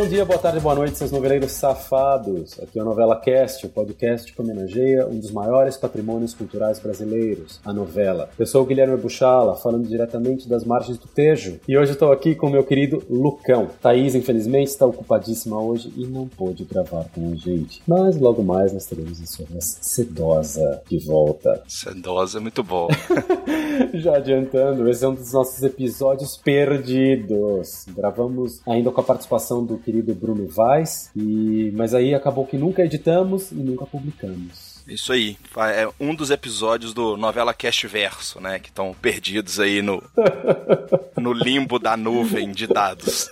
Bom dia, boa tarde, boa noite, seus noveleiros safados. Aqui é a Novela Cast, o podcast que homenageia um dos maiores patrimônios culturais brasileiros, a novela. Eu sou o Guilherme Buchala, falando diretamente das margens do Tejo. E hoje eu estou aqui com o meu querido Lucão. Thaís, infelizmente, está ocupadíssima hoje e não pôde gravar com a gente. Mas logo mais nós teremos a sua voz sedosa de volta. Sedosa é muito bom. Já adiantando, esse é um dos nossos episódios perdidos. Gravamos ainda com a participação do querido Bruno Vaz, e... mas aí acabou que nunca editamos e nunca publicamos. Isso aí, é um dos episódios do Novela Cast Verso, né? Que estão perdidos aí no, no limbo da nuvem de dados.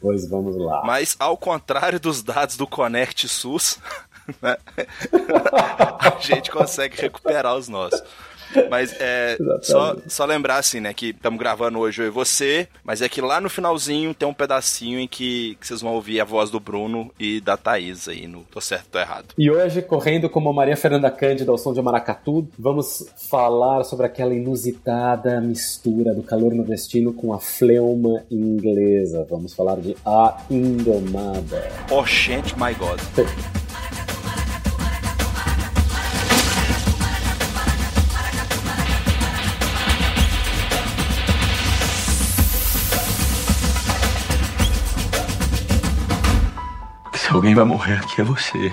Pois vamos lá. Mas ao contrário dos dados do Connect SUS, né? a gente consegue recuperar os nossos. Mas é só, só lembrar assim, né, que estamos gravando hoje eu e você, mas é que lá no finalzinho tem um pedacinho em que, que, vocês vão ouvir a voz do Bruno e da Thaís aí no Tô Certo, Tô Errado. E hoje, correndo como Maria Fernanda Cândida ao som de Maracatu, vamos falar sobre aquela inusitada mistura do calor nordestino com a fleuma inglesa. Vamos falar de A Indomada. Oh, gente, my God. alguém vai morrer aqui é você.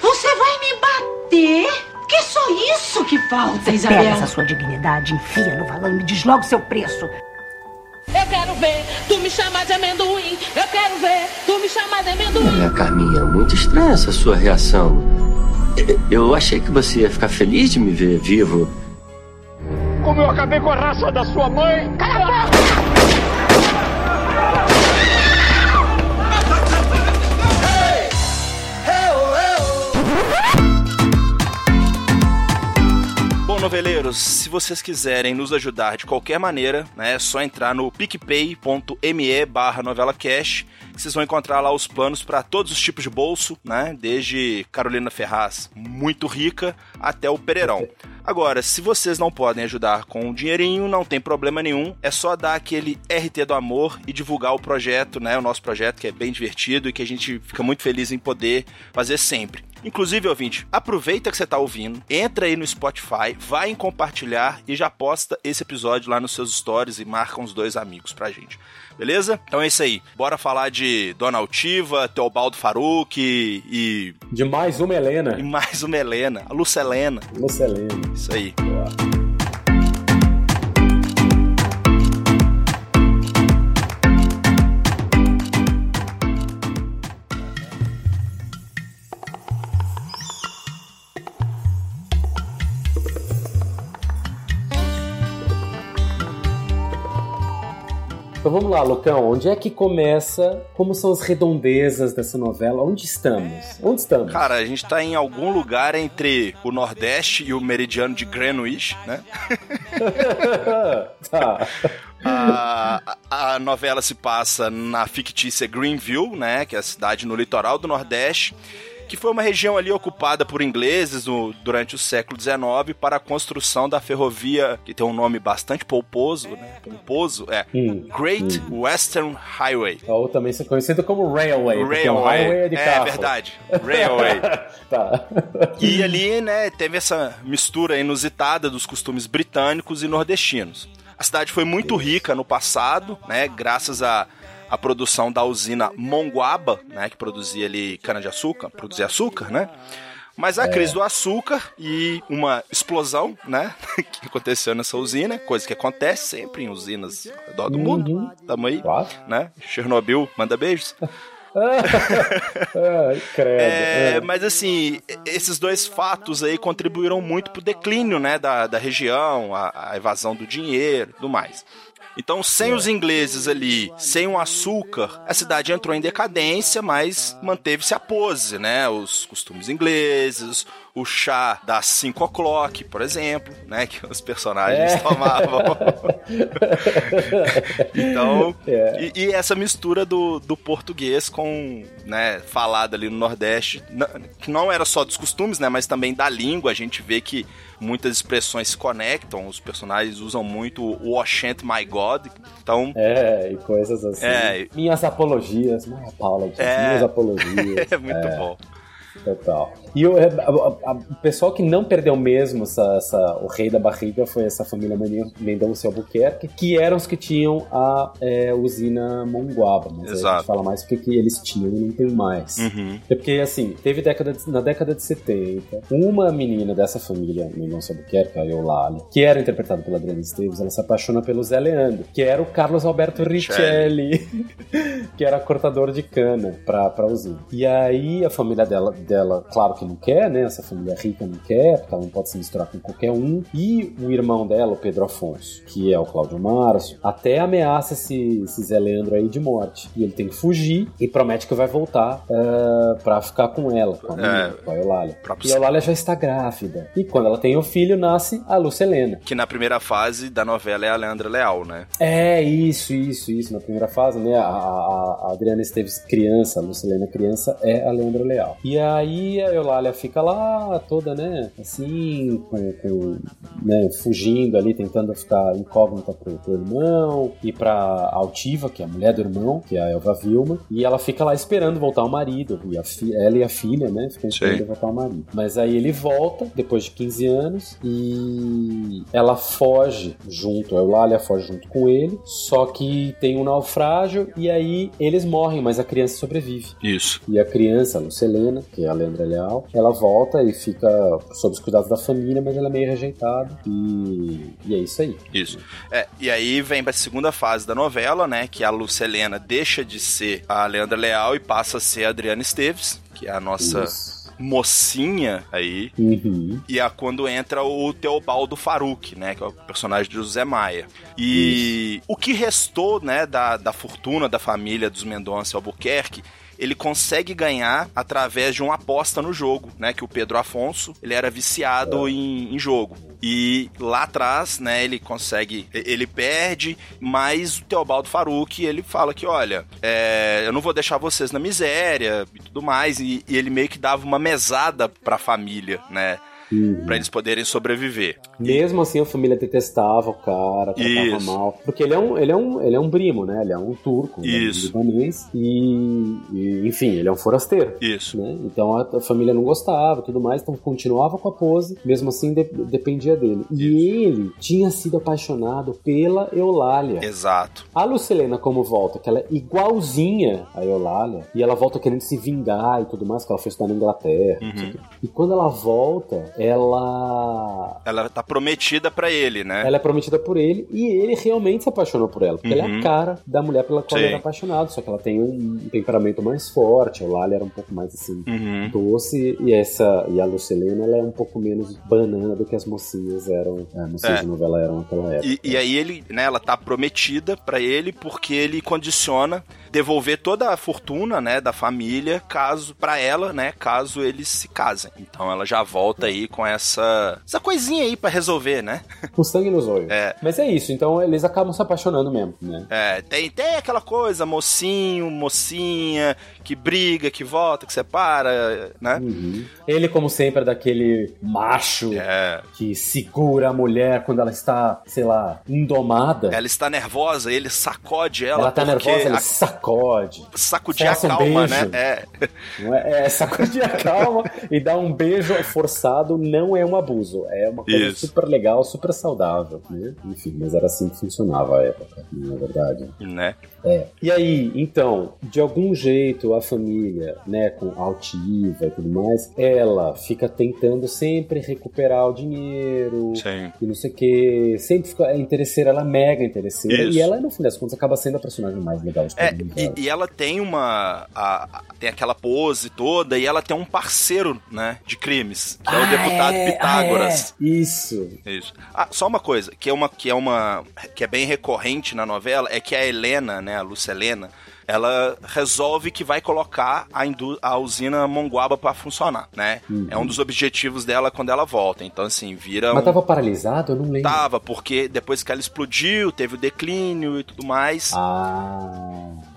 Você vai me bater? Que é só isso que falta, Isabel? Pega essa sua dignidade, enfia no valão e me diz logo seu preço. Eu quero ver tu me chamar de amendoim. Eu quero ver tu me chamar de amendoim. É, Carminha, muito estranha essa sua reação. Eu achei que você ia ficar feliz de me ver vivo. Como eu acabei com a raça da sua mãe. Cala a boca! Noveleiros, se vocês quiserem nos ajudar de qualquer maneira, né, é só entrar no picpay.me barra novelacast, que vocês vão encontrar lá os planos para todos os tipos de bolso, né, desde Carolina Ferraz, muito rica, até o Pereirão. Agora, se vocês não podem ajudar com o dinheirinho, não tem problema nenhum. É só dar aquele RT do amor e divulgar o projeto, né? O nosso projeto que é bem divertido e que a gente fica muito feliz em poder fazer sempre. Inclusive, ouvinte, aproveita que você está ouvindo, entra aí no Spotify, vai em compartilhar e já posta esse episódio lá nos seus stories e marca uns dois amigos pra gente. Beleza? Então é isso aí. Bora falar de Dona Altiva, Teobaldo Faruque e. De mais uma Helena. E mais uma Helena. A Lucelena. Lucelena. Isso aí. Boa. Então vamos lá, Lucão, onde é que começa? Como são as redondezas dessa novela? Onde estamos? Onde estamos? Cara, a gente tá em algum lugar entre o Nordeste e o meridiano de Greenwich, né? tá. A, a, novela se passa na fictícia Greenville, né, que é a cidade no litoral do Nordeste que foi uma região ali ocupada por ingleses no, durante o século XIX para a construção da ferrovia, que tem um nome bastante pomposo, né? Pomposo, é. Hum, Great hum. Western Highway. Ou também conhecido como Railway. Railway. Um highway é, de é carro. verdade. Railway. tá. E ali, né, teve essa mistura inusitada dos costumes britânicos e nordestinos. A cidade foi muito rica no passado, né, graças a a produção da usina Monguaba, né, que produzia ali cana-de-açúcar, produzia açúcar, né? Mas a é. crise do açúcar e uma explosão, né, que aconteceu nessa usina, coisa que acontece sempre em usinas ao redor do mundo. Uhum. Tamo aí, claro. né? Chernobyl, manda beijos. Ai, credo. É, é. Mas assim, esses dois fatos aí contribuíram muito pro declínio, né, da, da região, a, a evasão do dinheiro e tudo mais. Então, sem os ingleses ali, sem o açúcar, a cidade entrou em decadência, mas manteve-se a pose, né? Os costumes ingleses, o chá das 5 o'clock, por exemplo, né? Que os personagens é. tomavam. então, é. e, e, essa mistura do, do português com, né, falada ali no Nordeste, que não era só dos costumes, né? Mas também da língua, a gente vê que muitas expressões se conectam, os personagens usam muito o Oshant My God, então... É, e coisas assim. É, minhas apologias, não é Paula, é, minhas apologias. é muito é. bom. Total. E o, a, a, o pessoal que não perdeu mesmo essa, essa, o rei da barriga foi essa família Mendonça Albuquerque, que eram os que tinham a é, usina Monguaba. Mas Exato. a gente fala mais porque que eles tinham e não tem mais. Uhum. É porque, assim, teve década de, na década de 70, uma menina dessa família Mendonça Albuquerque, a Eulalia, que era interpretada pela Adriana Esteves, ela se apaixona pelo Zé Leandro, que era o Carlos Alberto Richelli, que era cortador de cana pra, pra usina. E aí a família dela, dela, claro que não quer, né? Essa família rica não quer, porque ela não pode se misturar com qualquer um. E o irmão dela, o Pedro Afonso, que é o Cláudio Márcio, até ameaça esse, esse Zé Leandro aí de morte. E ele tem que fugir e promete que vai voltar uh, pra ficar com ela, com a, é, com a Eulália. E a Eulália já está grávida. E quando ela tem o filho, nasce a Lucelena. Que na primeira fase da novela é a Leandra Leal, né? É, isso, isso, isso. Na primeira fase, né? A, a, a Adriana Esteves criança, a Lucelena criança, é a Leandra Leal. E aí a Eulália Eulália fica lá toda, né, assim, com, com né, fugindo ali, tentando ficar incógnita pro, pro irmão e pra Altiva, que é a mulher do irmão, que é a Elva Vilma, e ela fica lá esperando voltar o marido, e a ela e a filha, né, ficam esperando Sim. voltar o marido. Mas aí ele volta, depois de 15 anos, e ela foge junto, a Eulália foge junto com ele, só que tem um naufrágio, e aí eles morrem, mas a criança sobrevive. Isso. E a criança, a Lucelena, que é a Leandra Leal, ela volta e fica sob os cuidados da família, mas ela é meio rejeitada. E, e é isso aí. Isso. É, e aí vem pra segunda fase da novela, né? Que a Lucelena deixa de ser a Leandra Leal e passa a ser a Adriana Esteves, que é a nossa. Isso mocinha aí. Uhum. E é quando entra o Teobaldo Faruque, né? Que é o personagem de José Maia. E Isso. o que restou, né, da, da fortuna da família dos Mendonça Albuquerque ele consegue ganhar através de uma aposta no jogo, né? Que o Pedro Afonso, ele era viciado em, em jogo. E lá atrás, né, ele consegue, ele perde, mas o Teobaldo Faruque, ele fala que, olha, é, eu não vou deixar vocês na miséria e tudo mais, e, e ele meio que dava uma mesada pra família, né? Uhum. para eles poderem sobreviver. Mesmo assim, a família detestava o cara, tratava Isso. mal. Porque ele é um, ele é um, ele é um primo, né? Ele é um turco, Isso. Um libanês. E, e, enfim, ele é um forasteiro. Isso. Né? Então a, a, família não gostava tudo mais, então continuava com a pose, mesmo assim de, dependia dele. E ele tinha sido apaixonado pela Eulália. Exato. A Lucilena, como volta, que ela é igualzinha a Eulália, e ela volta querendo se vingar e tudo mais, que ela foi estudar na Inglaterra. Uhum. E quando ela volta, ela. Ela tá prometida para ele, né? Ela é prometida por ele e ele realmente se apaixonou por ela. Porque uhum. ela é a uhum. cara da mulher pela qual Sim. ele era apaixonado. Só que ela tem um temperamento mais forte. A Lali era um pouco mais assim, uhum. doce. E essa. E a Lucelena, ela é um pouco menos banana do que as mocinhas eram. É, mocinhas é. de novela eram naquela época. E, e aí ele, né, ela tá prometida para ele porque ele condiciona devolver toda a fortuna, né, da família, caso para ela, né, caso eles se casem. Então ela já volta aí com essa essa coisinha aí para resolver, né? Com sangue nos olhos. É. Mas é isso, então eles acabam se apaixonando mesmo, né? É, tem, tem aquela coisa, mocinho, mocinha, que briga, que volta, que separa, né? Uhum. Ele, como sempre, é daquele macho é. que segura a mulher quando ela está, sei lá, indomada. Ela está nervosa, ele sacode ela. Ela está nervosa, ele a... sacode sacode. Sacudir a calma, um né? É. é. é. sacudir a calma e dar um beijo forçado não é um abuso. É uma coisa Isso. super legal, super saudável. Né? Enfim, mas era assim que funcionava a época, na é verdade. Né? É. E aí, então, de algum jeito a família, né, com altiva e tudo mais, ela fica tentando sempre recuperar o dinheiro Sim. e não sei o que. Sempre fica é interesseira, ela é mega interesseira. Isso. E ela, no fim das contas, acaba sendo a personagem mais legal de todo é, mundo. E, e, ela tem uma. A, a, tem aquela pose toda e ela tem um parceiro, né? De crimes, que é o ah, deputado é, Pitágoras. Ah, é. Isso. Isso. Ah, só uma coisa, que é uma, que é uma. que é bem recorrente na novela, é que a Helena, né? A Lucelena ela resolve que vai colocar a, a usina Monguaba para funcionar, né? Uhum. É um dos objetivos dela quando ela volta. Então, assim, vira. Mas um... tava paralisado? Eu não lembro. Tava, porque depois que ela explodiu, teve o declínio e tudo mais. Ah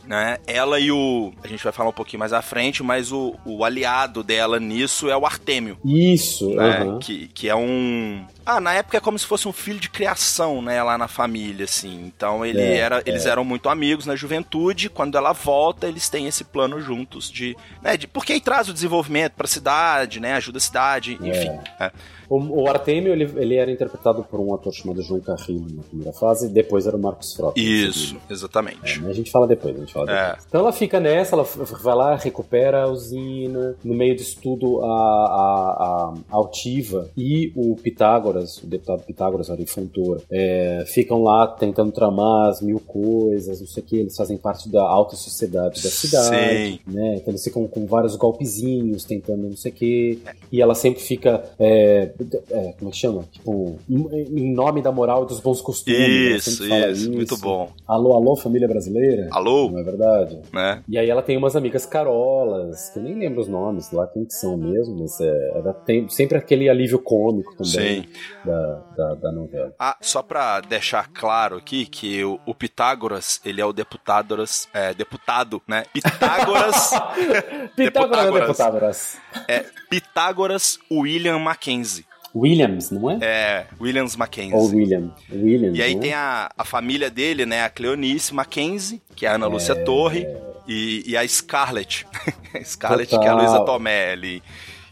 né? Ela e o. A gente vai falar um pouquinho mais à frente, mas o, o aliado dela nisso é o Artêmio. Isso, né? Uhum. Que, que é um. Ah, na época é como se fosse um filho de criação, né, lá na família, assim. Então ele é, era, eles é. eram muito amigos na juventude. Quando ela volta, eles têm esse plano juntos de, né, de porque aí traz o desenvolvimento para a cidade, né, ajuda a cidade, enfim. É. é. O, o Artemio, ele, ele, era interpretado por um ator chamado João Carrillo na primeira fase, depois era o Marcos Frota. Isso, exatamente. É, a gente fala depois, a gente fala é. depois. Então ela fica nessa, ela vai lá, recupera a usina, no meio disso tudo a, a, a Altiva e o Pitágoras, o deputado Pitágoras, Ari Fontoura, é, ficam lá tentando tramar as mil coisas, não sei o que, eles fazem parte da alta sociedade da cidade, Sim. né? Então eles ficam com vários golpezinhos, tentando não sei o que, e ela sempre fica é, é, como é que chama? Tipo, em nome da moral e dos bons costumes. Isso, isso, isso, muito bom. Alô, alô, família brasileira? Alô? Não é verdade? Né? E aí ela tem umas amigas carolas, que eu nem lembro os nomes lá, quem que são mesmo, mas é, ela tem sempre aquele alívio cômico também da, da, da, novela. Ah, só pra deixar claro aqui que o, o Pitágoras, ele é o deputadoras, é, deputado, né? Pitágoras... Pitágoras é deputadoras. É, Pitágoras William Mackenzie. Williams, não é? É, Williams Mackenzie. Ou William. Williams, e aí tem a, a família dele, né? A Cleonice Mackenzie, que é a Ana Lúcia é... Torre, e, e a Scarlett. Scarlett, Total. que é a Luísa Tomé ali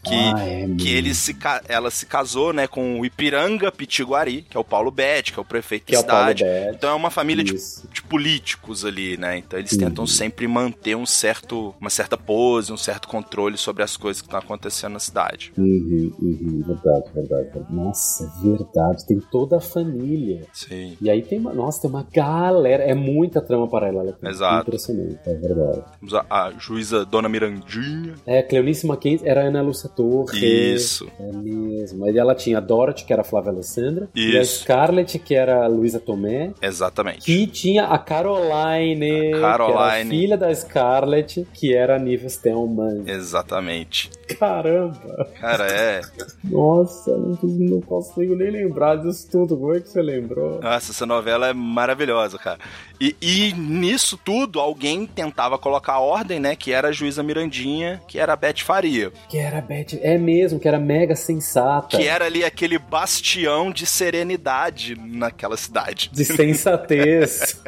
que, ah, é que ele se, ela se casou, né, com o Ipiranga Pitiguari, que é o Paulo Betti, que é o prefeito que da é cidade. Então é uma família de, de, políticos ali, né? Então eles uhum. tentam sempre manter um certo, uma certa pose, um certo controle sobre as coisas que estão acontecendo na cidade. Uhum, uhum, verdade, verdade. Nossa, é verdade. Tem toda a família. Sim. E aí tem uma, nossa, tem uma galera. É muita trama paralela. Exato. Impressionante, é verdade. Temos a, a juíza Dona Mirandinha. É, Cleonice Mackenzie era a Ana Lúcia Torre. Isso. É mesmo. Aí ela tinha a Dorothy, que era a Flávia Alessandra. Isso. E a Scarlett, que era a Luísa Tomé. Exatamente. E tinha a Caroline, a Caroline. Que filha da Scarlett, que era a Nive Stelman. Exatamente. Caramba. Cara, é. Nossa, não, não consigo nem lembrar disso tudo. Como é que você lembrou? Nossa, essa novela é maravilhosa, cara. E, e, nisso tudo, alguém tentava colocar a ordem, né? Que era a juíza Mirandinha, que era a Beth Faria. Que era a Beth, é mesmo, que era mega sensata. Que era ali aquele bastião de serenidade naquela cidade. De sensatez.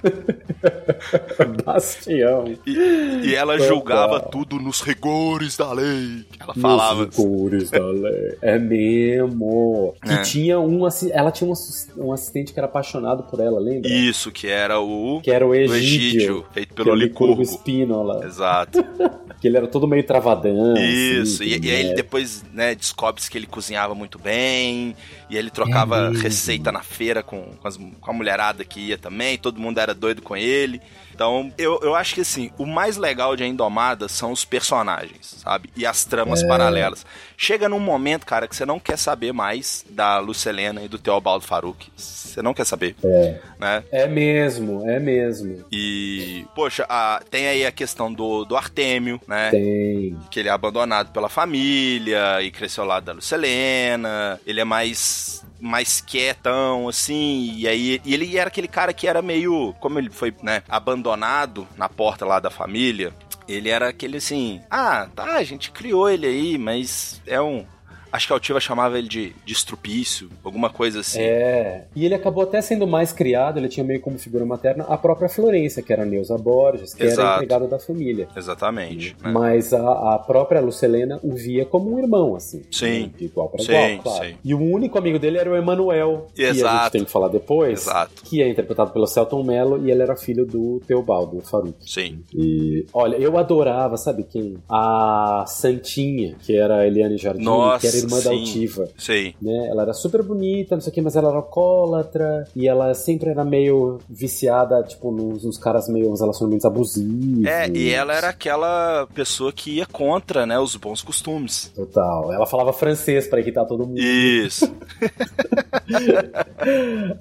bastião. E, e ela Total. julgava tudo nos rigores da lei. Ela falava. Nos rigores da lei. É mesmo. É. E tinha um, ela tinha um, assistente que era apaixonado por ela, lembra? Isso, que era o que era o Egídio, Egídio feito pelo é Licurgo. Espínola. Exato. que ele era todo meio travadão. Isso, assim, e, e, aí ele depois né, descobre-se que ele cozinhava muito bem, e ele trocava é receita na feira com, com, as, com a mulherada que ia também, todo mundo era doido com ele. Então, eu, eu acho que assim, o mais legal de A Indomada são os personagens, sabe? E as tramas é. paralelas. Chega num momento, cara, que você não quer saber mais da Lucelena e do Teobaldo Faruque. Você não quer saber. É. Né? É mesmo, é mesmo. E, poxa, a, tem aí a questão do, do Artêmio, né? Tem. Que ele é abandonado pela família e cresceu ao lado da Lucelena. Ele é mais mais quietão, assim, e aí e ele era aquele cara que era meio, como ele foi, né, abandonado na porta lá da família, ele era aquele assim, ah, tá, a gente criou ele aí, mas é um Acho que a Altiva chamava ele de, de estrupício, alguma coisa assim. É. E ele acabou até sendo mais criado, ele tinha meio como figura materna a própria Florência, que era a Neuza Borges, que Exato. era empregada da família. Exatamente. Né? Mas a, a, própria Lucelena o via como um irmão, assim. Sim. Igual para igual, claro. Sim. E o único amigo dele era o Emanuel, Exato. que a gente tem que falar depois. Exato. Que é interpretado pelo Celton Mello e ele era filho do Teobaldo Faruq. Sim. E, olha, eu adorava, sabe quem? A Santinha, que era a Eliane Jardim, Nossa, que era irmã sim. da Altiva. Sim. Né? Ela era super bonita, não sei o que, mas ela era alcoólatra e ela sempre era meio viciada, tipo, nos, nos caras meio, uns relacionamentos abusivos. É, e ela era aquela pessoa que ia contra, né, os bons costumes. Total. Ela falava francês para irritar todo mundo. Isso.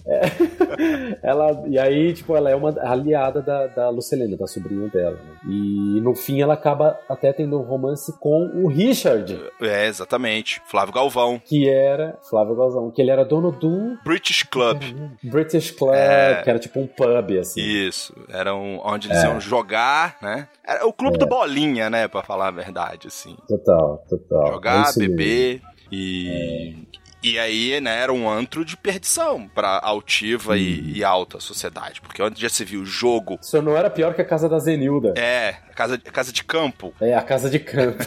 É, ela, e aí, tipo, ela é uma aliada da, da Lucelena, da sobrinha dela. Né? E no fim ela acaba até tendo um romance com o Richard. É, exatamente. Flávio Galvão. Que era. Flávio Galvão, que ele era dono do. British Club. British Club, É. que era tipo um pub, assim. Isso. Era um, onde eles É. iam jogar, né? Era o clube do Bolinha, né? Pra falar a verdade, assim. Total, total. É Jogar, mesmo. beber e. E aí, né, era um antro de perdição pra altiva e, e alta sociedade. Porque onde já se viu jogo. Isso não era pior que a casa da Zenilda. É, casa, casa de campo, É, a casa de campo.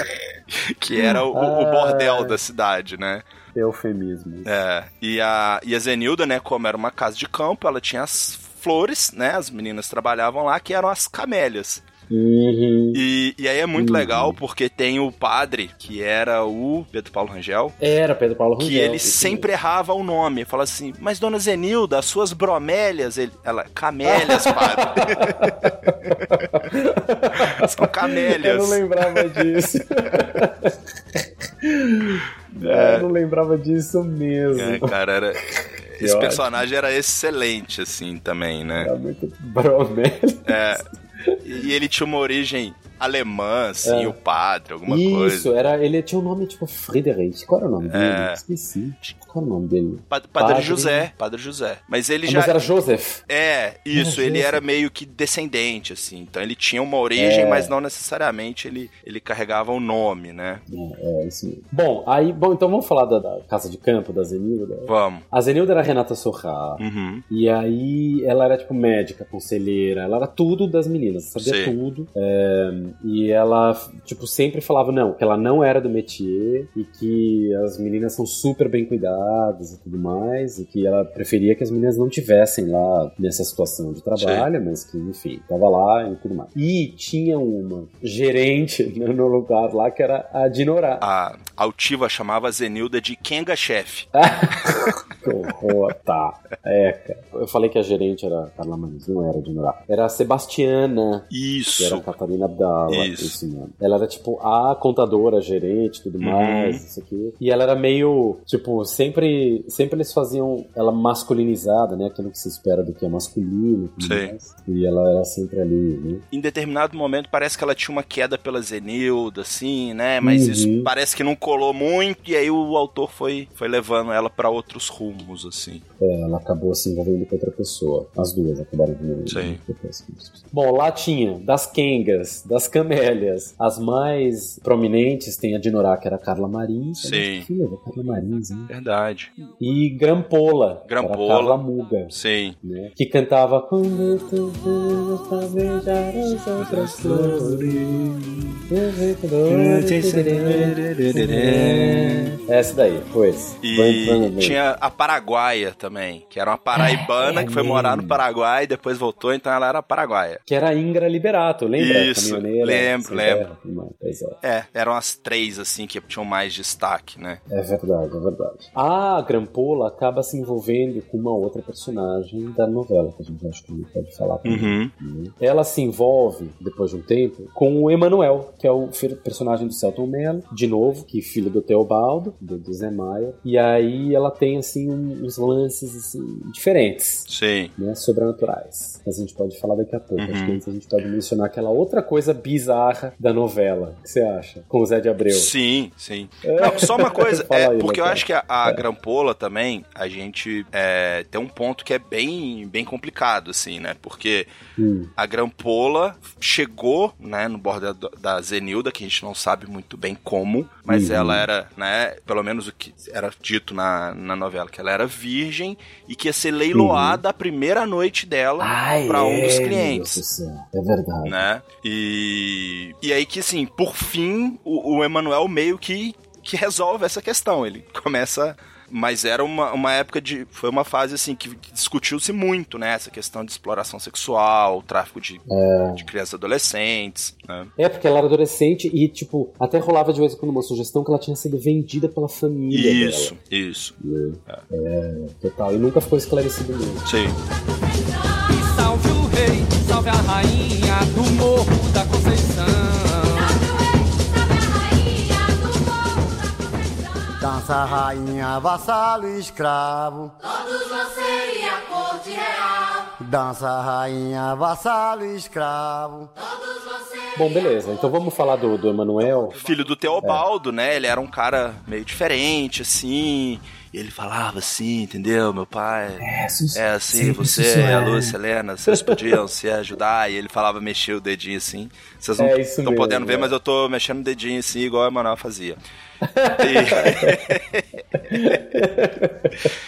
que era o, o Ah. bordel da cidade, né? Eufemismo. É, e a, e a Zenilda, né, como era uma casa de campo, ela tinha as flores, né, as meninas trabalhavam lá, que eram as camélias. Uhum. E, e aí é muito Uhum. legal, porque tem o padre, que era o Pedro Paulo Rangel, Era Pedro Paulo Rangel. que ele sempre errava o nome. Fala assim, mas dona Zenilda, as suas bromélias, ele, ela, camélias, padre. São Eu camélias. não lembrava disso. Eu não lembrava disso mesmo. É, cara, era... Esse ótimo. personagem era excelente, assim, também, né? Era muito bromélia. É, e ele tinha uma origem alemã, assim, É. o padre, alguma Isso, coisa. era, ele tinha um nome tipo Friedrich. Qual era o nome dele? É. Esqueci. Qual era o nome dele? Pa- Padre, Padre- José, Padre José. Mas ele Ah, já... Mas era Joseph. É, isso, Era ele Joseph. era meio que descendente, assim. Então ele tinha uma origem, É. mas não necessariamente ele, ele carregava o nome, né? É, é isso mesmo. Bom, aí, bom, então vamos falar da, da casa de campo da Zenilda. Vamos. A Zenilda era a Renata Sorra. Uhum. E aí ela era tipo médica, conselheira, ela era tudo das meninas, sabia Sim. tudo. É, e ela, tipo, sempre falava, não, que ela não era do métier e que as meninas são super bem cuidadas e tudo mais, e que ela preferia que as meninas não tivessem lá nessa situação de trabalho, mas que, enfim, tava lá e tudo mais. E tinha uma gerente né, no lugar lá que era a Dinorá. A altiva chamava a Zenilda de Kenga Chef. Que horror, tá. É, cara. Eu falei que a gerente era a Carla Manis, não era a Dinorá. Era a Sebastiana. Que era a Isso. Catarina Isso. isso mesmo. Ela era tipo a contadora, gerente, tudo Uhum. mais, isso aqui. E ela era meio, tipo, sempre, sempre eles faziam ela masculinizada, né? Aquilo que se espera do que é masculino. Sim. mais. E ela era sempre ali, né? Em determinado momento parece que ela tinha uma queda pela Zenilda, assim, né? Mas Uhum. isso parece que não colou muito, e aí o autor foi, foi levando ela pra outros rumos, assim. É, ela acabou se envolvendo com outra pessoa. As duas acabaram envolvendo Sim. Bom, lá tinha das Kengas, das Camélias. As mais prominentes tem a Dinorá, que era a Carla Marins. Sim. É Filha da Carla Marins, né? Verdade. E Grampola, que era a Grampola. Carla Muga. Sim. Né? Que cantava Quando tu beijar as outras flores. Essa daí, pois. E tinha a Paraguaia também, que era uma paraibana É, que foi morar no Paraguai e depois voltou, então ela era paraguaia. Que era a Ingra Liberato, lembra? Isso, Lembro, lembro. Pois é. Eram as três, assim, que tinham mais destaque, né? É verdade, é verdade. A Grampola acaba se envolvendo com uma outra personagem da novela, que a gente acho que pode falar também. Uhum. Ela se envolve, depois de um tempo, com o Emanuel, que é o personagem do Celton Mello, de novo, que é filho do Teobaldo, do, do Zé Maia. E aí ela tem, assim, uns lances, assim, diferentes, Sim. né, sobrenaturais. Mas a gente pode falar daqui a pouco. Uhum. Acho que antes a gente pode mencionar aquela outra coisa bizarra da novela. O que você acha? Com o Zé de Abreu. Sim, sim. Não, só uma coisa, é, aí, porque eu acho que a, a Grampola também, a gente é, tem um ponto que é bem, bem complicado, assim, né? Porque Hum. a Grampola chegou, né, no bordo da, da Zenilda, que a gente não sabe muito bem como, mas Uhum. ela era, né, pelo menos o que era dito na, na novela, que ela era virgem e que ia ser leiloada a primeira noite dela para um dos é, clientes. É verdade. né? E, e aí que, assim, por fim, o, o Emanuel meio que, que resolve essa questão. Ele começa... Mas era uma, uma época de... Foi uma fase, assim, que, discutiu-se muito, né? Essa questão de exploração sexual, tráfico de, de crianças e adolescentes, né? É, porque ela era adolescente e, tipo, até rolava de vez em quando uma sugestão que ela tinha sido vendida pela família Isso, isso. dela. É, total. E nunca ficou esclarecido mesmo. Sim. Salve o rei, salve a rainha do Morro da Conceição. Dança Dança rainha, vassalo e escravo. Todos ser e a corte real. Dança rainha, vassalo e escravo. Todos ser. Bom, beleza. Então vamos falar do, do Emanuel. Filho do Teobaldo, né? Ele era um cara meio diferente, assim. E ele falava assim, entendeu? Meu pai. É, sim, É assim, você, a Lúcia, a Helena, vocês podiam se ajudar. E ele falava, mexer o dedinho assim. Vocês não É, estão mesmo, podendo ver, é. mas eu tô mexendo o dedinho assim, igual a Emanuel fazia.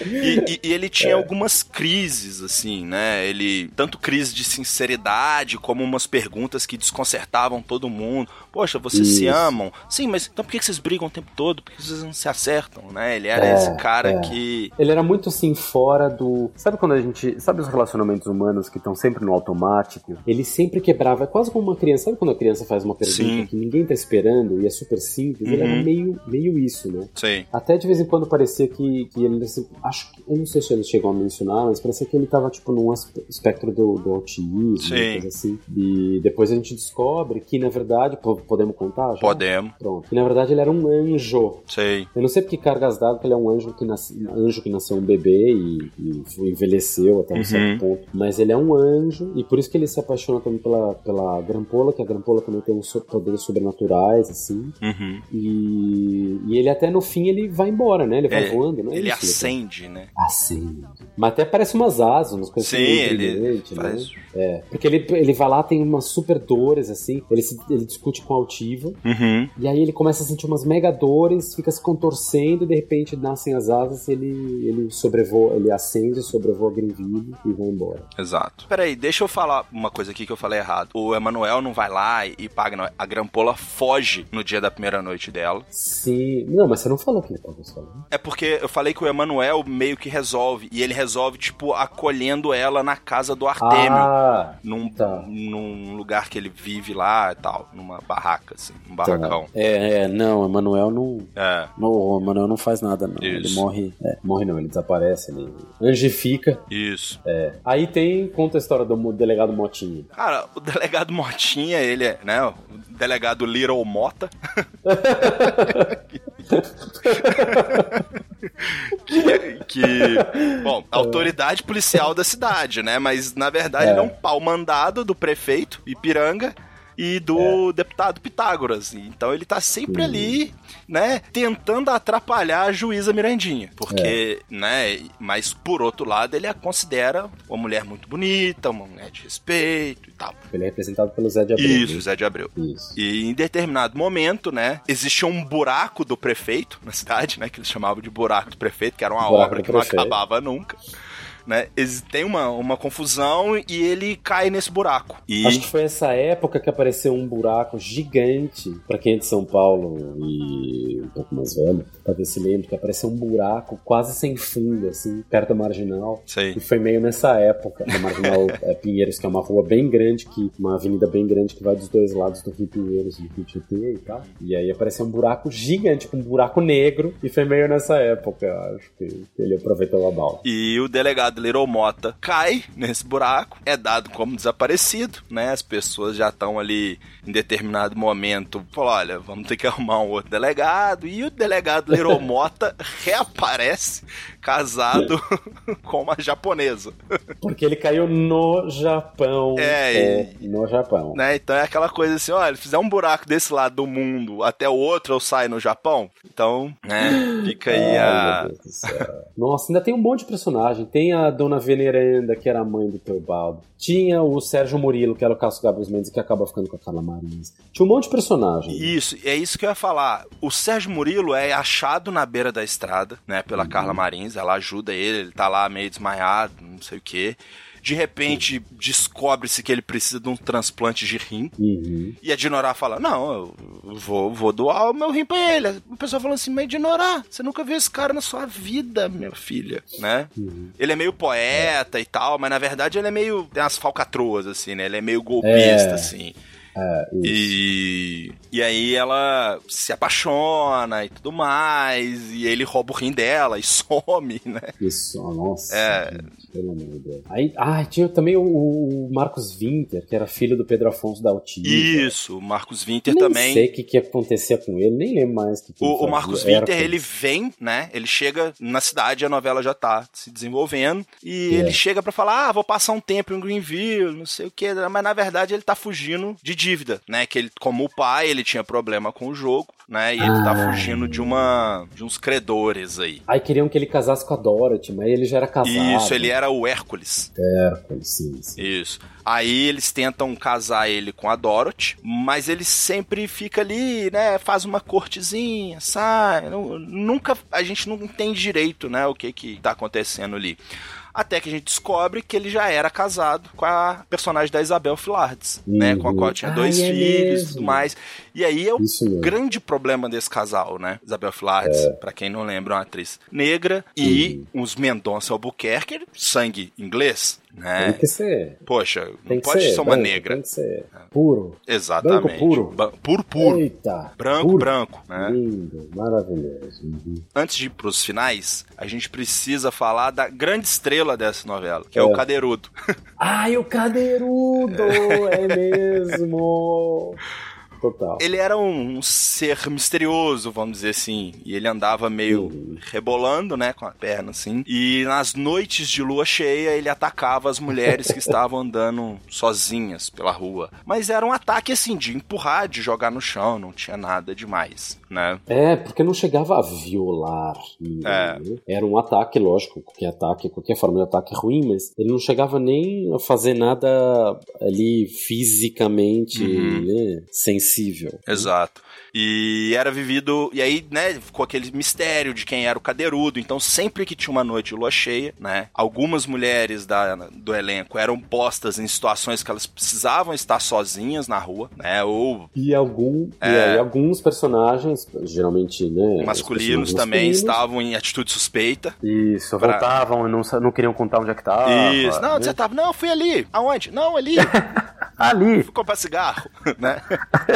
E... e, e- ele tinha algumas crises, assim, né? Ele. Tanto crise de sinceridade, como umas perguntas que desconcertavam todo mundo. Poxa, vocês se Isso. amam? Sim, mas então por que vocês brigam o tempo todo? Por que vocês não se acertam, né? Ele era É, esse cara é. que. Ele era muito assim fora do. Sabe quando a gente. Sabe os relacionamentos humanos que estão sempre no automático? Ele sempre quebrava. É quase como uma criança. Sabe quando a criança faz uma pergunta Sim. que ninguém tá esperando e é super simples? Ele Uhum. era meio, meio isso, né? Sim. Até de vez em quando parecia que, que ele. assim, Acho que. Eu não sei se ele chegou a mencionar, mas parecia que ele tava, tipo, num espectro do, do autismo, Sim. coisa assim. E depois a gente descobre que, na verdade. po- Podemos contar? Já? Podemos. Pronto. Que na verdade ele era um anjo. Sei. Eu não sei porque cargas d'água que ele é um anjo que, nasce, um anjo que nasceu um bebê e, e envelheceu até um Uhum. certo ponto. Mas ele é um anjo e por isso que ele se apaixona também pela, pela Grampola, que a Grampola também tem uns poderes sobrenaturais, assim. Uhum. E, e ele até no fim ele vai embora, né? Ele vai É, voando, né? Ele Isso, acende, né? Acende. Mas até parece umas asas, umas coisas Sim, meio ele né? faz. É, porque ele, ele vai lá, tem umas super dores, assim, ele, se- ele discute com a altiva, Uhum. e aí ele começa a sentir umas mega dores, fica se contorcendo e de repente nascem as asas ele, ele sobrevoa, ele acende, sobrevoa Greenville e vai embora. Exato. Peraí, deixa eu falar uma coisa aqui que eu falei errado. O Emanuel não vai lá e paga. não. A Grampola foge no dia da primeira noite dela. Sim. Não, mas você não falou que ele tava falando. É porque eu falei que o Emanuel meio que resolve. E ele resolve, tipo, acolhendo ela na casa do Artemio. Ah, num, tá. num lugar que ele vive lá e tal. Numa barraca, assim. Um barracão. tá. É, é, não, o Emanuel não. É. Não, o Emanuel não faz nada, não. Ele Isso. morre. É, morre não, ele desaparece, ele angifica. Isso. É. Aí tem, conta a história do delegado Motinha. Cara, o delegado Motinha, ele é, né? O delegado Little Mota. que, que- bom, autoridade policial da cidade, né? Mas na verdade É. ele é um pau mandado do prefeito Ipiranga e do deputado Pitágoras. Então ele tá sempre ali, né, tentando atrapalhar a juíza Mirandinha, porque, né, mas por outro lado ele a considera uma mulher muito bonita, uma mulher de respeito e tal. Ele é representado pelo Zé de Abreu. Isso, né? Zé de Abreu. Isso. E em determinado momento, né, existia um buraco do prefeito na cidade, né, que eles chamavam de buraco do prefeito, que era uma Buraco obra que não acabava nunca. Né, tem uma, uma confusão e ele cai nesse buraco. E Acho que foi essa época que apareceu um buraco gigante, pra quem é de São Paulo e um pouco mais velho, ver se lembra, que apareceu um buraco quase sem fundo, assim, perto da Marginal. Sei. E foi meio nessa época, da Marginal é, Pinheiros, que é uma rua bem grande, que uma avenida bem grande que vai dos dois lados do Rio Pinheiros, do Rio Tietê e tal. E aí apareceu um buraco gigante, com um buraco negro, e foi meio nessa época, acho que ele aproveitou a bala. E o delegado Little Mota cai nesse buraco, é dado como desaparecido, né? As pessoas já estão ali em determinado momento, falou, olha, vamos ter que arrumar um outro delegado. E o delegado Little Mota reaparece casado com uma japonesa. Porque ele caiu no Japão. É, é, no Japão. Né? Então é aquela coisa assim, olha, fizer um buraco desse lado do mundo até o outro eu saio no Japão. Então, né, fica aí a... Nossa, ainda tem um monte de personagem. Tem a Dona Veneranda, que era a mãe do Teobaldo. Tinha o Sérgio Murilo, que era o Cássio Gabos Mendes, que acaba ficando com a Carla Marins. Tinha um monte de personagem. Isso, é isso que eu ia falar. O Sérgio Murilo é achado na beira da estrada, né, pela Uhum. Carla Marins. Ela ajuda ele, ele tá lá meio desmaiado, não sei o quê. De repente, descobre-se que ele precisa de um transplante de rim. Uhum. E a Dinorá fala: Não, eu vou, vou doar o meu rim pra ele. O pessoal fala assim: Mas Dinorá, você nunca viu esse cara na sua vida, minha filha, né? Uhum. Ele é meio poeta e tal, mas na verdade ele é meio. Tem umas falcatruas, assim, né? Ele é meio golpista, É. assim. É. E, e aí ela se apaixona e tudo mais, e ele rouba o rim dela e some, né? Isso, nossa. É. gente, pelo amor de Deus. Aí, ah, tinha também o, o Marcos Winter, que era filho do Pedro Afonso da Altiva. Isso, o Marcos Winter nem também. sei o que, que acontecia com ele, nem lembro mais o que, que ele O, o. Marcos Winter, com- ele vem, né? Ele chega na cidade, a novela já tá se desenvolvendo, e É. ele chega pra falar: ah, vou passar um tempo em Greenville, não sei o que, mas na verdade ele tá fugindo de dívida, né? Que ele, como o pai, ele tinha problema com o jogo, né? E ele tá Ah. fugindo de uma de uns credores aí. Aí queriam que ele casasse com a Dorothy, mas ele já era casado. Isso, ele era o Hércules. Hércules, sim, sim. Isso. Aí eles tentam casar ele com a Dorothy, mas ele sempre fica ali, né? Faz uma cortezinha, sai. nu- Nunca. A gente não entende direito, né? O que que tá acontecendo ali. Até que a gente descobre que ele já era casado com a personagem da Isabel Filardes, né? Com a qual tinha Ah, dois é filhos e tudo mais. E aí é o grande problema desse casal, né? Isabel Filardes, É. pra quem não lembra, é uma atriz negra, e os Mendonça Albuquerque, sangue inglês, né? Tem que ser. Poxa, não pode ser, ser uma branco, negra. Tem que ser puro. Exatamente. Branco puro. Puro, puro. Eita. branco, puro. branco, né? Lindo, maravilhoso. Uhum. Antes de ir pros finais, a gente precisa falar da grande estrela dessa novela, que é, É. o Cadeirudo. Ai, o cadeirudo! é mesmo! Total. Ele era um, um ser misterioso, vamos dizer assim, e ele andava meio Uhum. rebolando, né, com a perna assim. E nas noites de lua cheia, ele atacava as mulheres que estavam andando sozinhas pela rua. Mas era um ataque assim de empurrar, de jogar no chão, não tinha nada demais, né? É, porque não chegava a violar. É. né? Era um ataque, lógico, qualquer ataque, qualquer forma de ataque é ruim, mas ele não chegava nem a fazer nada ali fisicamente Uhum. né, sensível. Exato. E era vivido. E aí, né, ficou aquele mistério de quem era o cadeirudo. Então, sempre que tinha uma noite de lua cheia, né, algumas mulheres da, do elenco eram postas em situações que elas precisavam estar sozinhas na rua, né, ou E, algum, e É. aí alguns personagens, geralmente, né? os masculinos também masculinos, estavam em atitude suspeita. Isso, Pra- voltavam e não, não queriam contar onde é que tava. Isso. Não, né? você tava. Não, fui ali. Aonde? Não, ali. Ali. Ficou pra cigarro, né?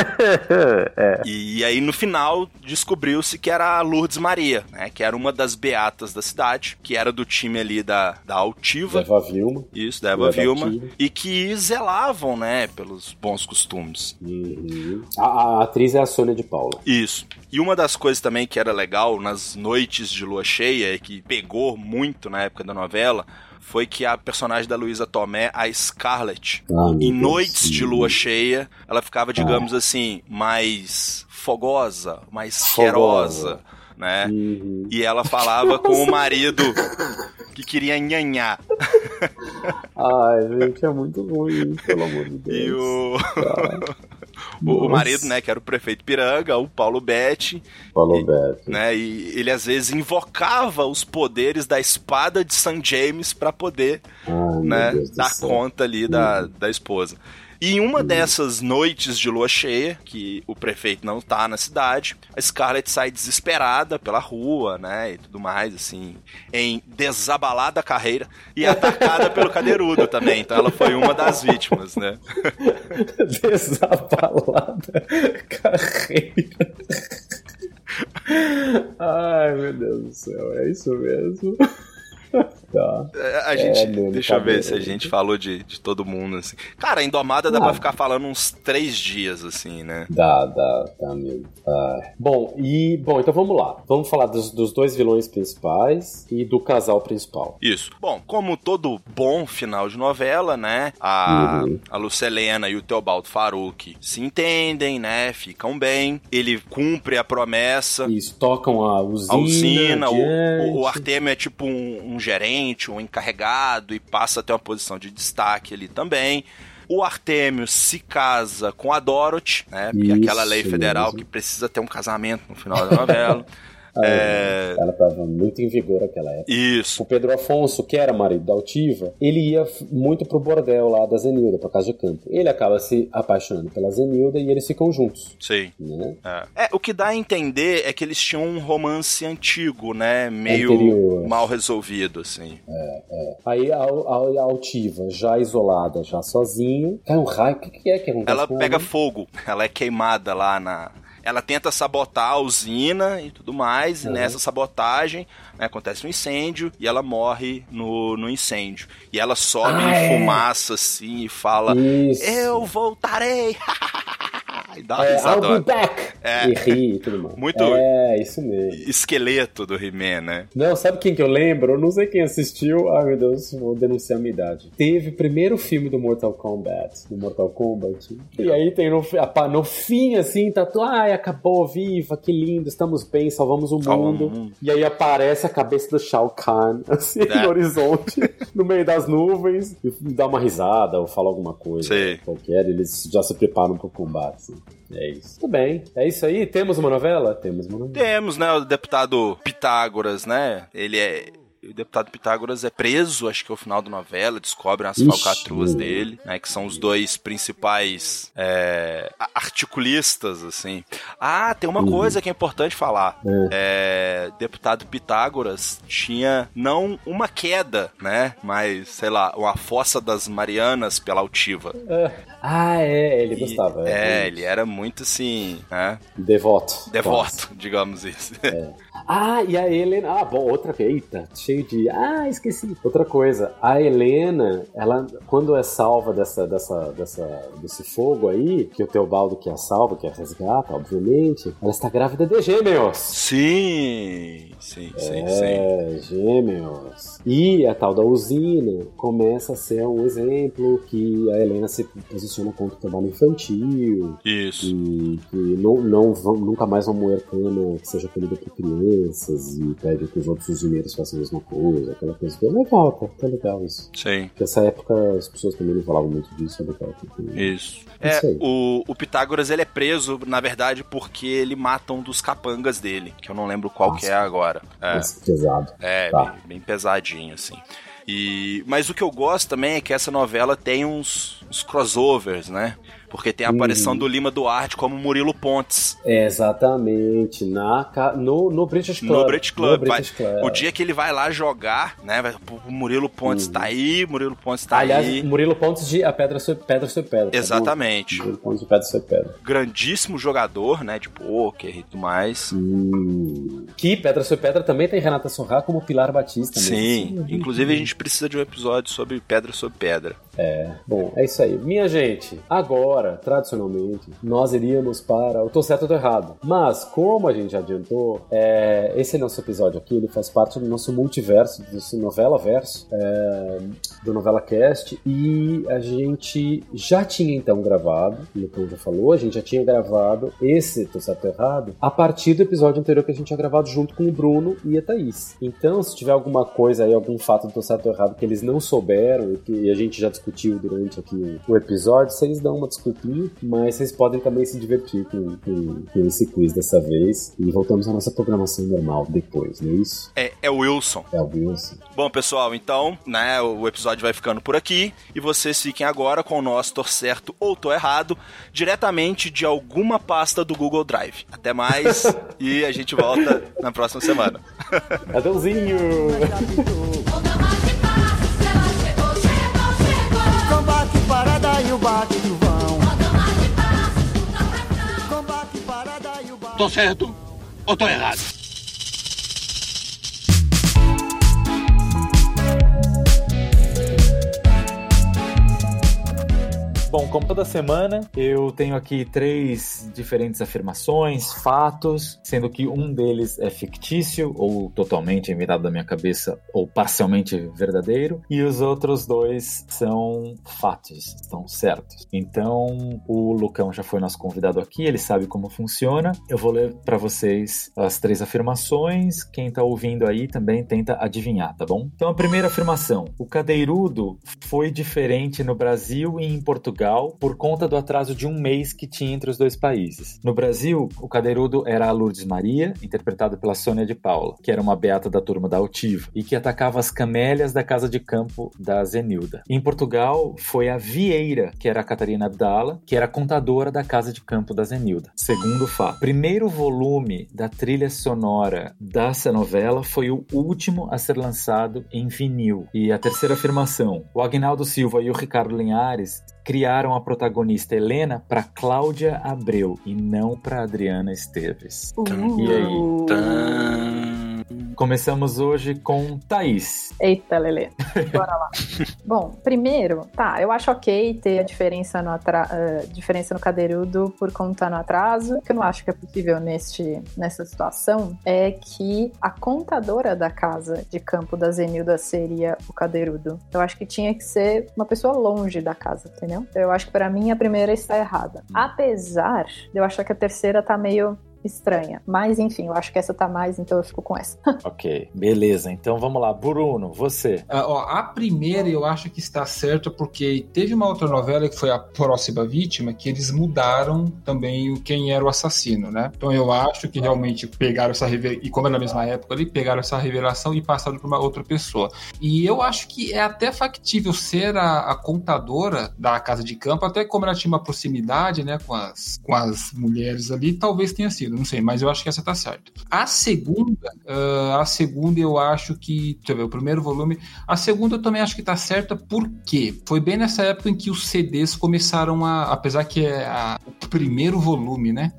é. E aí, no final, descobriu-se que era a Lourdes Maria, né? Que era uma das beatas da cidade, que era do time ali da, da Altiva. Eva Vilma. Isso, da Eva Eva Vilma. Altiva. E que zelavam, né, pelos bons costumes. Uhum. A, a atriz é a Sônia de Paula. Isso. E uma das coisas também que era legal nas noites de lua cheia, e que pegou muito na época da novela, foi que a personagem da Luísa Tomé, a Scarlett, Ah, em noites de lua cheia, ela ficava, digamos assim, mais fogosa, mais cheirosa, né? Uhum. E ela falava com o marido que queria nhanhar. Ai, gente, é muito ruim, pelo amor de Deus. E o... o, o marido, né, que era o prefeito Piranga, o Paulo Betti, Falou Beto. né? E ele às vezes invocava os poderes da espada de St. James para poder, Ai, né, dar conta ali da, da esposa. E em uma dessas noites de lua cheia, que o prefeito não tá na cidade, a Scarlett sai desesperada pela rua, né, e tudo mais, assim, em desabalada carreira e atacada pelo cadeirudo também. Então ela foi uma das vítimas, né? Desabalada carreira. Ai, meu Deus do céu, é isso mesmo. tá. É, A gente, mesmo, deixa eu ver se a gente falou de, de todo mundo, assim. Cara, Indomada dá Ah. pra ficar falando uns três dias, assim, né? Dá, dá, dá mesmo. Ai. Bom, e bom, então vamos lá. Vamos falar dos, dos dois vilões principais e do casal principal. Isso. Bom, como todo bom final de novela, né? A, Uhum. a Lucelena e o Teobaldo Faruque se entendem, né? Ficam bem. Ele cumpre a promessa. Isso, tocam a usina. A usina, o, o, o Artemio é tipo um, um gerente, um encarregado e passa a ter uma posição de destaque ali também. O Artemio se casa com a Dorothy, né? É aquela lei Isso federal mesmo. que precisa ter um casamento no final da novela. É... Ela tava muito em vigor naquela época. Isso. O Pedro Afonso, que era marido da Altiva, ele ia muito pro bordel lá da Zenilda, pra casa de campo. Ele acaba se apaixonando pela Zenilda e eles ficam juntos. Sim. Né? É. É, o que dá a entender é que eles tinham um romance antigo, né? Meio Anterior. mal resolvido, assim. É, é. Aí a, a, a Altiva, já isolada, já sozinha, cai um raio. O que, que é que acontece Ela pega ela? fogo, ela é queimada lá na. Ela tenta sabotar a usina e tudo mais, e Uhum. nessa sabotagem né, acontece um incêndio e ela morre no, no incêndio. E ela sobe Ah, em é. fumaça assim e fala: Isso. Eu voltarei! e dá uma É, I'll be back! É. E ri e tudo mais. Muito- É, isso mesmo. Esqueleto do He-Man, né? Não, sabe quem que eu lembro? Eu não sei quem assistiu. Ai, meu Deus, vou denunciar a minha idade. Teve o primeiro filme do Mortal Kombat, do Mortal Kombat. E aí tem no, no fim, assim, tá tudo, ai, acabou, viva, que lindo, estamos bem, salvamos o mundo. E aí aparece a cabeça do Shao Kahn, assim, É. no horizonte, no meio das nuvens, e dá uma risada ou fala alguma coisa Sei. qualquer, eles já se preparam pro combate. assim. É isso. Tudo bem. É isso aí. Temos uma novela? Temos uma novela. Temos, né, o deputado Pitágoras, né? Ele é. O deputado Pitágoras é preso, acho que é o final da novela, descobrem as Ixi. falcatruas dele, né? Que são os dois principais é, articulistas, assim. Ah, tem uma coisa que é importante falar. É, deputado Pitágoras tinha não uma queda, né? Mas, sei lá, uma fossa das Marianas pela altiva. Ah, é, ele E- gostava. é, ele era muito assim, né? Devoto. Devoto, digamos isso. Ah, e a Helena. Ah, bom, outra coisa. Eita, cheio de. Ah, esqueci. Outra coisa. A Helena, ela, quando é salva dessa, dessa, dessa, desse fogo aí, que o Teobaldo que a salva, que a resgata, obviamente, ela está grávida de gêmeos. Sim, sim, sim, sim. É, gêmeos. E a tal da usina começa a ser um exemplo que a Helena se posiciona contra o trabalho infantil, Isso. e que não, não vão, nunca mais vão moer cana que seja colhida por crianças e pede que os outros usineiros façam a mesma coisa, aquela coisa. É legal, tá, tá legal isso. Sim. Porque nessa época as pessoas também não falavam muito disso, é legal. porque- Isso. É É, o, o Pitágoras ele é preso, na verdade, porque ele mata um dos capangas dele, que eu não lembro qual que é agora. É, Nossa, pesado. é Tá. bem, bem pesadinho, assim. E, mas o que eu gosto também é que essa novela tem uns, uns crossovers, né? Porque tem a aparição Uhum. do Lima Duarte como Murilo Pontes. É, exatamente. Na, no, no British Club. No British Club. No British Vai- Club. O dia que ele vai lá jogar, né? vai- O Murilo Pontes tá aí, Murilo Pontes tá Uhum. Aliás, aí. Murilo Pontes de A Pedra sobre Pedra sobre Pedra. tá? Exatamente. Murilo Pontes de Pedra sobre Pedra. Grandíssimo jogador, né? De poker e tudo mais. Hum. Que Pedra sobre Pedra também tem Renata Sorrá como Pilar Batista. mesmo. Sim, inclusive a gente precisa de um episódio sobre pedra sobre pedra. É, bom, é isso aí. Minha gente, agora, tradicionalmente, nós iríamos para o Tô Certo ou Tô Errado. Mas, como a gente adiantou, é, esse nosso episódio aqui, ele faz parte do nosso multiverso, do nosso novela verso, é, do Novela Cast, e a gente já tinha então gravado, o já falou, a gente já tinha gravado esse Tô Certo ou Errado a partir do episódio anterior que a gente tinha gravado junto com o Bruno e a Thaís. Então, se tiver alguma coisa aí, algum fato do Tô Certo ou Errado que eles não souberam e que a gente já discutiu durante aqui o, episódio, vocês dão uma desculpinha, mas vocês podem também se divertir com, com- com esse quiz dessa vez. E voltamos à nossa programação normal depois, não é isso? É, é o Wilson. É o Wilson. Bom, pessoal, então, né, o episódio vai ficando por aqui e vocês fiquem agora com o nosso Tô Certo ou Tô Errado, diretamente de alguma pasta do Google Drive. Até mais e a gente volta na próxima Tô certo ou tô errado? Bom, como toda semana, eu tenho aqui três diferentes afirmações, fatos, sendo que um deles é fictício ou totalmente inventado da minha cabeça ou parcialmente verdadeiro, e os outros dois são fatos, estão certos. Então, o Lucão já foi nosso convidado aqui, ele sabe como funciona. Eu vou ler para vocês as três afirmações. Quem tá ouvindo aí também tenta adivinhar, tá bom? Então, a primeira afirmação: o cadeirudo foi diferente no Brasil e em Portugal por conta do atraso de um mês que tinha entre os dois países. países. No Brasil, o cadeirudo era a Lourdes Maria, interpretado pela Sônia de Paula, que era uma beata da turma da Altiva, e que atacava as camélias da casa de campo da Zenilda. Em Portugal, foi a Vieira, que era a Catarina Abdala, que era contadora da casa de campo da Zenilda. Segundo fato, primeiro volume da trilha sonora dessa novela foi o último a ser lançado em vinil. E a terceira afirmação, o Agnaldo Silva e o Ricardo Linhares criaram a protagonista Helena para Cláudia Abreu e não para Adriana Esteves. Uh. E aí? Começamos hoje com Thaís. Eita, Lelê. Bora lá. Bom, primeiro, tá, eu acho ok ter a diferença no, atra... Uh, diferença no cadeirudo por conta no atraso. O que eu não acho que é possível neste, nessa situação é que a contadora da casa de campo da Zenilda seria o cadeirudo. Eu acho que tinha que ser uma pessoa longe da casa, entendeu? Eu acho que para mim a primeira está errada. Apesar de eu achar que a terceira tá meio estranha. Mas enfim, eu acho que essa tá mais, então eu fico com essa. ok, beleza. Então vamos lá, Bruno, você. Uh, ó, a primeira eu acho que está certa porque teve uma outra novela que foi a Próxima Vítima que eles mudaram também quem era o assassino, né? Então eu acho que realmente pegaram essa revelação, e como é na mesma época ali, pegaram essa revelação e passaram para uma outra pessoa. E eu acho que é até factível ser a, a contadora da casa de campo, até como ela tinha uma proximidade, né, com as, com as mulheres ali, talvez tenha sido não sei, mas eu acho que essa tá certa. A segunda, uh, a segunda eu acho que, deixa eu ver, o primeiro volume, a segunda eu também acho que tá certa, porque foi bem nessa época em que os CDs começaram a, apesar que é a, o primeiro volume, né?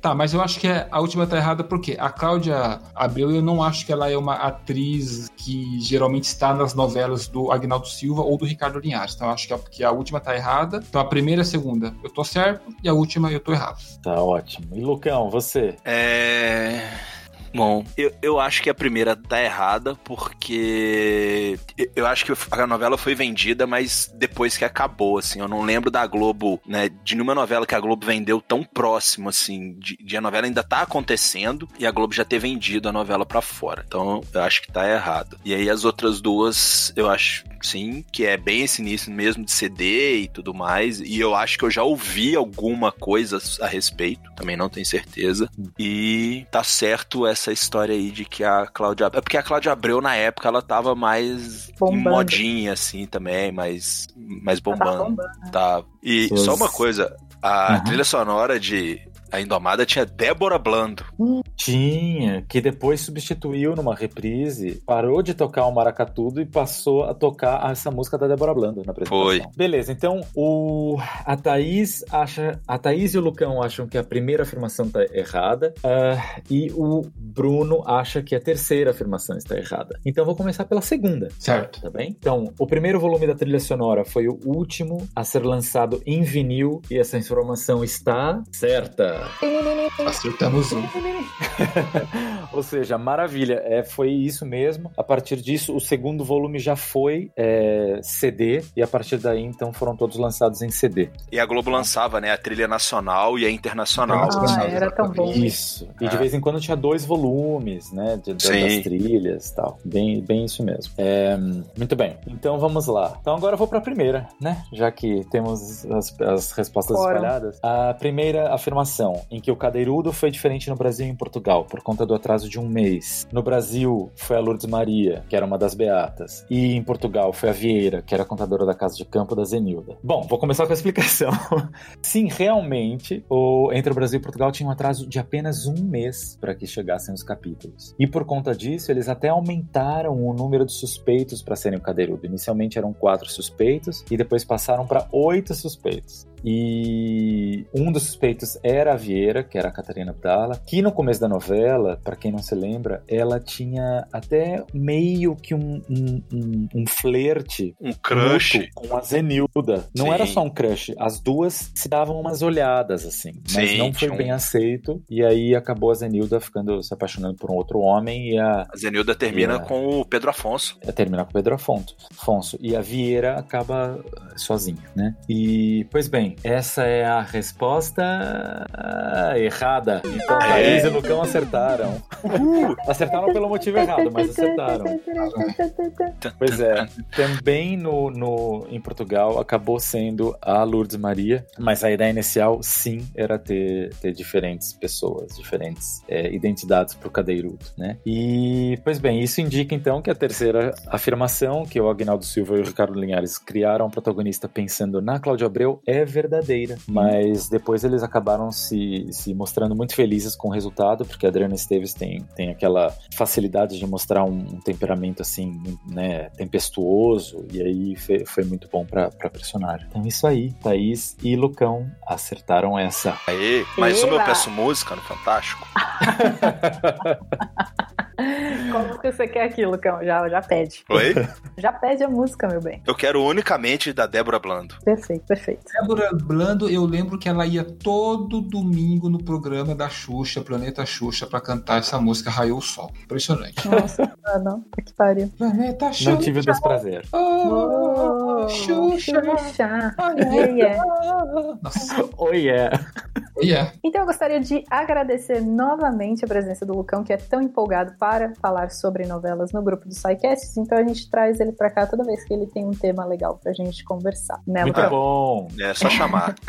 Tá, mas eu acho que a última tá errada porque a Cláudia Abreu, eu não acho que ela é uma atriz que geralmente está nas novelas do Agnaldo Silva ou do Ricardo Linhares. Então eu acho que a, que a última tá errada. Então a primeira e a segunda eu tô certo e a última eu tô errado. Tá ótimo. E Lucão, você? É. Bom, eu, eu acho que a primeira tá errada, porque eu acho que a novela foi vendida, mas depois que acabou, assim. Eu não lembro da Globo, né, de nenhuma novela que a Globo vendeu tão próximo, assim, de, de a novela ainda tá acontecendo e a Globo já ter vendido a novela para fora. Então, eu acho que tá errado. E aí as outras duas, eu acho sim, que é bem esse início mesmo de CD e tudo mais. E eu acho que eu já ouvi alguma coisa a respeito, também não tenho certeza. E tá certo essa história aí de que a Cláudia. É porque a Cláudia Abreu, na época, ela tava mais bombando. modinha, assim, também, mais, mais bombando. bombando. Tá. E só uma coisa, a uhum. trilha sonora de a Indomada tinha Débora Blando. Tinha, que depois substituiu numa reprise, parou de tocar o Maracatudo e passou a tocar essa música da Débora Blando na apresentação. Foi. Beleza, então o a Thaís acha, a Thaís e o Lucão acham que a primeira afirmação tá errada uh, e o Bruno acha que a terceira afirmação está errada. Então vou começar pela segunda. Certo. Tá bem? Então, o primeiro volume da trilha sonora foi o último a ser lançado em vinil e essa informação está certa. Acertamos um. Ou seja, maravilha. É, foi isso mesmo. A partir disso, o segundo volume já foi é, CD e a partir daí, então, foram todos lançados em CD. E a Globo lançava, né? A trilha nacional e a internacional. Ah, era tão bom. Isso. E de é. vez em quando tinha dois volumes, né? De, de, das trilhas e tal. Bem, bem isso mesmo. É, muito bem. Então vamos lá. Então agora eu vou para a primeira, né? Já que temos as, as respostas Fora. espalhadas. A primeira afirmação em que o cadeirudo foi diferente no Brasil e em Portugal, por conta do atraso de um mês. No Brasil, foi a Lourdes Maria, que era uma das beatas. E em Portugal, foi a Vieira, que era a contadora da casa de campo da Zenilda. Bom, vou começar com a explicação. Sim, realmente, o Entre o Brasil e Portugal tinha um atraso de apenas um mês para que chegassem os capítulos. E por conta disso, eles até aumentaram o número de suspeitos para serem o cadeirudo. Inicialmente eram quatro suspeitos e depois passaram para oito suspeitos. E um dos suspeitos era a Vieira, que era a Catarina Abdala, que no começo da novela, para quem não se lembra, ela tinha até meio que um, um, um, um flerte. Um crush. Com a Zenilda. Não Sim. era só um crush, as duas se davam umas olhadas, assim. Mas Sim, não foi bem aceito. E aí acabou a Zenilda ficando, se apaixonando por um outro homem e a... A Zenilda termina a, com o Pedro Afonso. É, termina com o Pedro Afonso. Afonso. E a Vieira acaba sozinha, né? E, pois bem, essa é a resposta errada. Então, é. Thaís e Lucão acertaram. Acertaram pelo motivo errado, mas acertaram. Pois é, também no, no, em Portugal acabou sendo a Lourdes Maria, mas a ideia inicial sim era ter, ter diferentes pessoas, diferentes é, identidades para o cadeirudo, né? E, pois bem, isso indica então que a terceira afirmação, que o Agnaldo Silva e o Ricardo Linhares criaram um protagonista pensando na Cláudia Abreu, é verdadeira, mas depois eles acabaram se, se mostrando muito felizes com o resultado, porque a Adriana Esteves tem, tem aquela facilidade de mostrar um, um temperamento assim, né, tempestuoso, e aí foi, foi muito bom pra, pra personagem. Então isso aí, Thaís e Lucão acertaram essa. Aê, mas como eu peço música no Fantástico. Como que você quer aqui, Lucão? Já, já pede. Oi? Já pede a música, meu bem. Eu quero unicamente da Débora Blando. Perfeito, perfeito. Débora Blando, eu lembro que ela ia todo domingo no programa da Xuxa, Planeta Xuxa, pra cantar essa música Raiou o Sol. Impressionante. Nossa, ah, não, tá que pariu. Planeta Xuxa. Não tive o desprazer. Oh, Xuxa. Xuxa. Oh, yeah. Nossa. Oh yeah. Oh, yeah. Então eu gostaria de agradecer novamente a presença do Lucão, que é tão empolgado para falar sobre novelas no grupo do SciCasts, então a gente traz ele pra cá toda vez que ele tem um tema legal pra gente conversar. Né, Muito bom. É só chamar.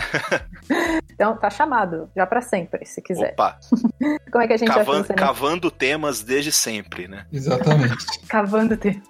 Então tá chamado, já pra sempre, se quiser. Opa, Como é que a gente cavan- acha você? cavando temas desde sempre, né? Exatamente. Cavando tempo.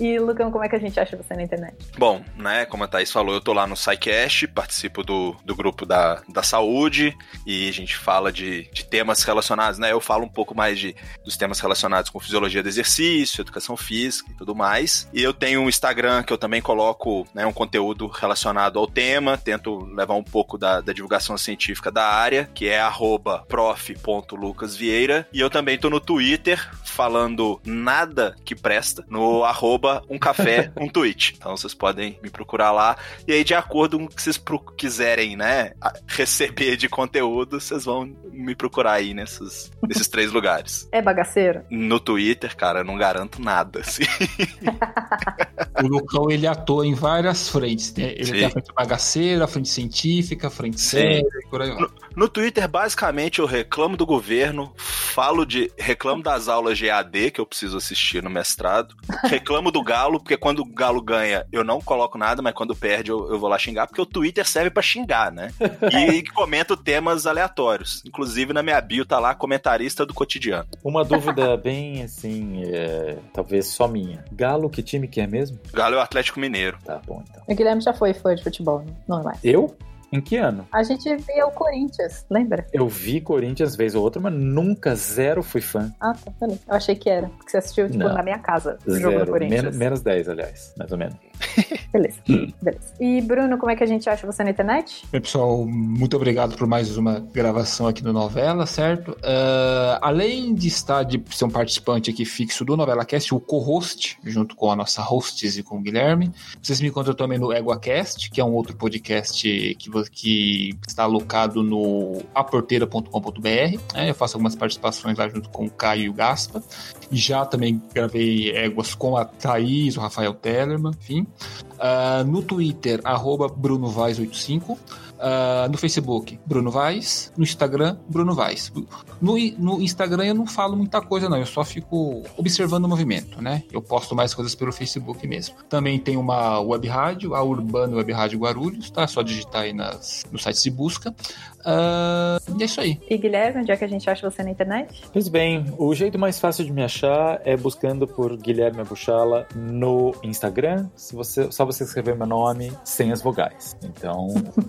e Lucão, como é que a gente acha você na internet? Bom, né, como a Thaís falou, eu tô lá no SciCast, participo do, do grupo da, da saúde e a gente fala de, de temas relacionados, né? Eu falo um pouco mais de, dos temas relacionados com fisiologia do exercício, educação física e tudo mais. E eu tenho um Instagram que eu também coloco né, um conteúdo relacionado ao tema, tento levar um pouco da, da divulgação científica da área, que é arroba prof.lucasvieira. E eu também tô no Twitter falando nada que presta, no arroba um café, um tweet. Então vocês podem me procurar lá. E aí, de acordo com o que vocês quiserem, né, receber de conteúdo, vocês vão me procurar aí nesses, nesses três lugares. É bagaceiro? No Twitter, cara, eu não garanto nada, assim. O Lucão, ele atua em várias frentes. né? Ele Sim. tem a frente bagaceira, a frente científica, a frente Sim. e aí vai. No Twitter, basicamente, eu reclamo do governo, falo de. reclamo das aulas de AD que eu preciso assistir no mestrado, reclamo do Galo, porque quando o Galo ganha, eu não coloco nada, mas quando perde, eu, eu vou lá xingar, porque o Twitter serve pra xingar, né? E comento temas aleatórios. Inclusive, na minha bio tá lá comentarista do cotidiano. Uma dúvida bem assim, é, talvez só minha. Galo, que time que é mesmo? Galo é o Atlético Mineiro. Tá bom, então. O Guilherme já foi fã de futebol, né? não é mais. Eu? Em que ano? A gente via o Corinthians, lembra? Eu vi Corinthians vez ou outra, mas nunca, zero fui fã. Ah, tá. Eu achei que era, porque você assistiu, tipo, Não. na minha casa, o jogo do Zero. Corinthians. Men menos 10, aliás, mais ou menos. Beleza, beleza. E Bruno, como é que a gente acha você na internet? Pessoal, muito obrigado por mais uma gravação aqui no Novela, certo? Ah, além de estar de ser um participante aqui fixo do Novela Cast, o co-host, junto com a nossa hostess e com o Guilherme, vocês me encontram também no EguaCast, que é um outro podcast que, que está alocado no aporteira.com.br. né? Eu faço algumas participações lá junto com o Caio e o Gaspa. Já também gravei éguas com a Thaís, o Rafael Tellerman, enfim. Ah, no Twitter, arroba BrunoVaz85. Ah, no Facebook, Bruno Vaz. No Instagram, Bruno Vaz. No, no Instagram eu não falo muita coisa, não. Eu só fico observando o movimento, né? Eu posto mais coisas pelo Facebook mesmo. Também tem uma web rádio, a Urbana Web Rádio Guarulhos, tá? É só digitar aí nas, nos sites de busca. Ah, e é isso aí. E Guilherme, onde é que a gente acha você na internet? Pois bem, o jeito mais fácil de me achar é buscando por Guilherme Abuchala no Instagram. Se você, só você escrever meu nome sem as vogais. Então,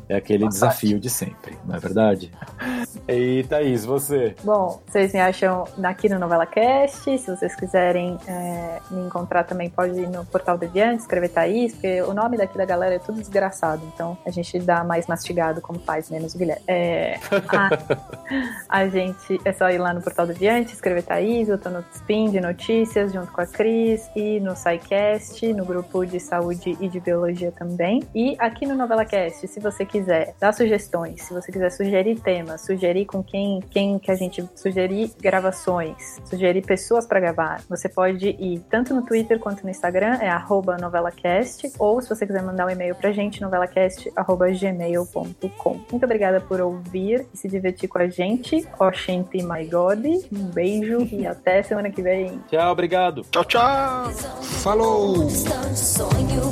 é aquele desafio de sempre, não é verdade? E Thaís, você? Bom, vocês me acham aqui no Novela Cast. Se vocês quiserem é, me encontrar também, pode ir no Portal Deviante, escrever Thaís, porque o nome daqui da galera é tudo desgraçado. Então a gente dá mais mastigado como faz, menos o Guilherme. É, a, a gente é só ir lá no Portal Deviante, escrever Thaís. Eu tô no Spin de notícias junto com a Cris e no SciCast, no grupo de saúde e de biologia também. E aqui no Novela Cast, se você quiser quiser dar sugestões, se você quiser sugerir temas, sugerir com quem, quem que a gente sugerir gravações, sugerir pessoas para gravar, você pode ir tanto no Twitter quanto no Instagram, é novelacast, ou se você quiser mandar um e-mail pra gente, novelacast.gmail.com. Muito obrigada por ouvir e se divertir com a gente. Oxente My God. Um beijo e até semana que vem. Tchau, obrigado. Tchau, tchau. Falou! Sonho